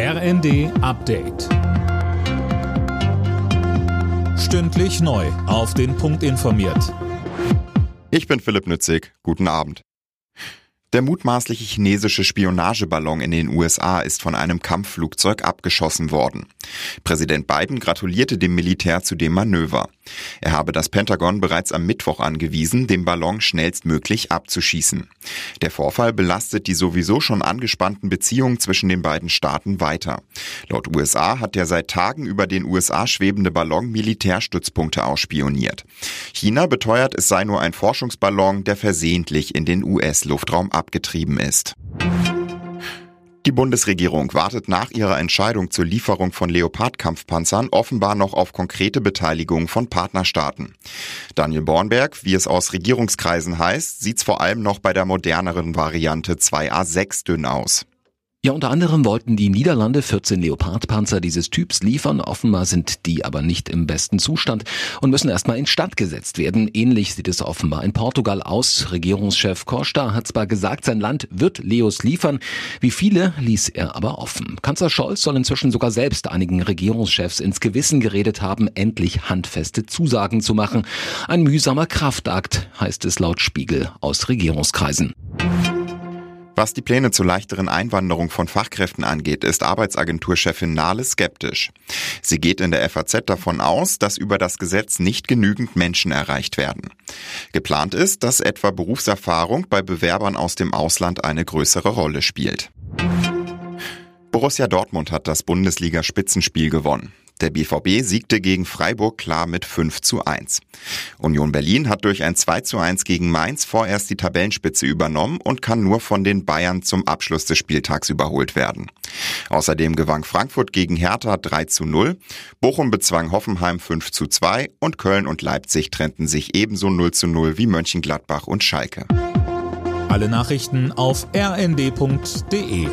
RND Update. Stündlich neu. Auf den Punkt informiert. Ich bin Philipp Nützig. Guten Abend. Der mutmaßliche chinesische Spionageballon in den USA ist von einem Kampfflugzeug abgeschossen worden. Präsident Biden gratulierte dem Militär zu dem Manöver. Er habe das Pentagon bereits am Mittwoch angewiesen, den Ballon schnellstmöglich abzuschießen. Der Vorfall belastet die sowieso schon angespannten Beziehungen zwischen den beiden Staaten weiter. Laut USA hat der seit Tagen über den USA schwebende Ballon Militärstützpunkte ausspioniert. China beteuert, es sei nur ein Forschungsballon, der versehentlich in den US-Luftraum abgetrieben ist. Die Bundesregierung wartet nach ihrer Entscheidung zur Lieferung von Leopard-Kampfpanzern offenbar noch auf konkrete Beteiligung von Partnerstaaten. Daniel Bornberg, wie es aus Regierungskreisen heißt, sieht's vor allem noch bei der moderneren Variante 2A6 dünn aus. Ja, unter anderem wollten die Niederlande 14 Leopardpanzer dieses Typs liefern. Offenbar sind die aber nicht im besten Zustand und müssen erstmal instand gesetzt werden. Ähnlich sieht es offenbar in Portugal aus. Regierungschef Costa hat zwar gesagt, sein Land wird Leos liefern. Wie viele ließ er aber offen. Kanzler Scholz soll inzwischen sogar selbst einigen Regierungschefs ins Gewissen geredet haben, endlich handfeste Zusagen zu machen. Ein mühsamer Kraftakt, heißt es laut Spiegel aus Regierungskreisen. Was die Pläne zur leichteren Einwanderung von Fachkräften angeht, ist Arbeitsagenturchefin Nahle skeptisch. Sie geht in der FAZ davon aus, dass über das Gesetz nicht genügend Menschen erreicht werden. Geplant ist, dass etwa Berufserfahrung bei Bewerbern aus dem Ausland eine größere Rolle spielt. Borussia Dortmund hat das Bundesliga-Spitzenspiel gewonnen. Der BVB siegte gegen Freiburg klar mit 5 zu 1. Union Berlin hat durch ein 2 zu 1 gegen Mainz vorerst die Tabellenspitze übernommen und kann nur von den Bayern zum Abschluss des Spieltags überholt werden. Außerdem gewann Frankfurt gegen Hertha 3 zu 0, Bochum bezwang Hoffenheim 5 zu 2 und Köln und Leipzig trennten sich ebenso 0 zu 0 wie Mönchengladbach und Schalke. Alle Nachrichten auf rnd.de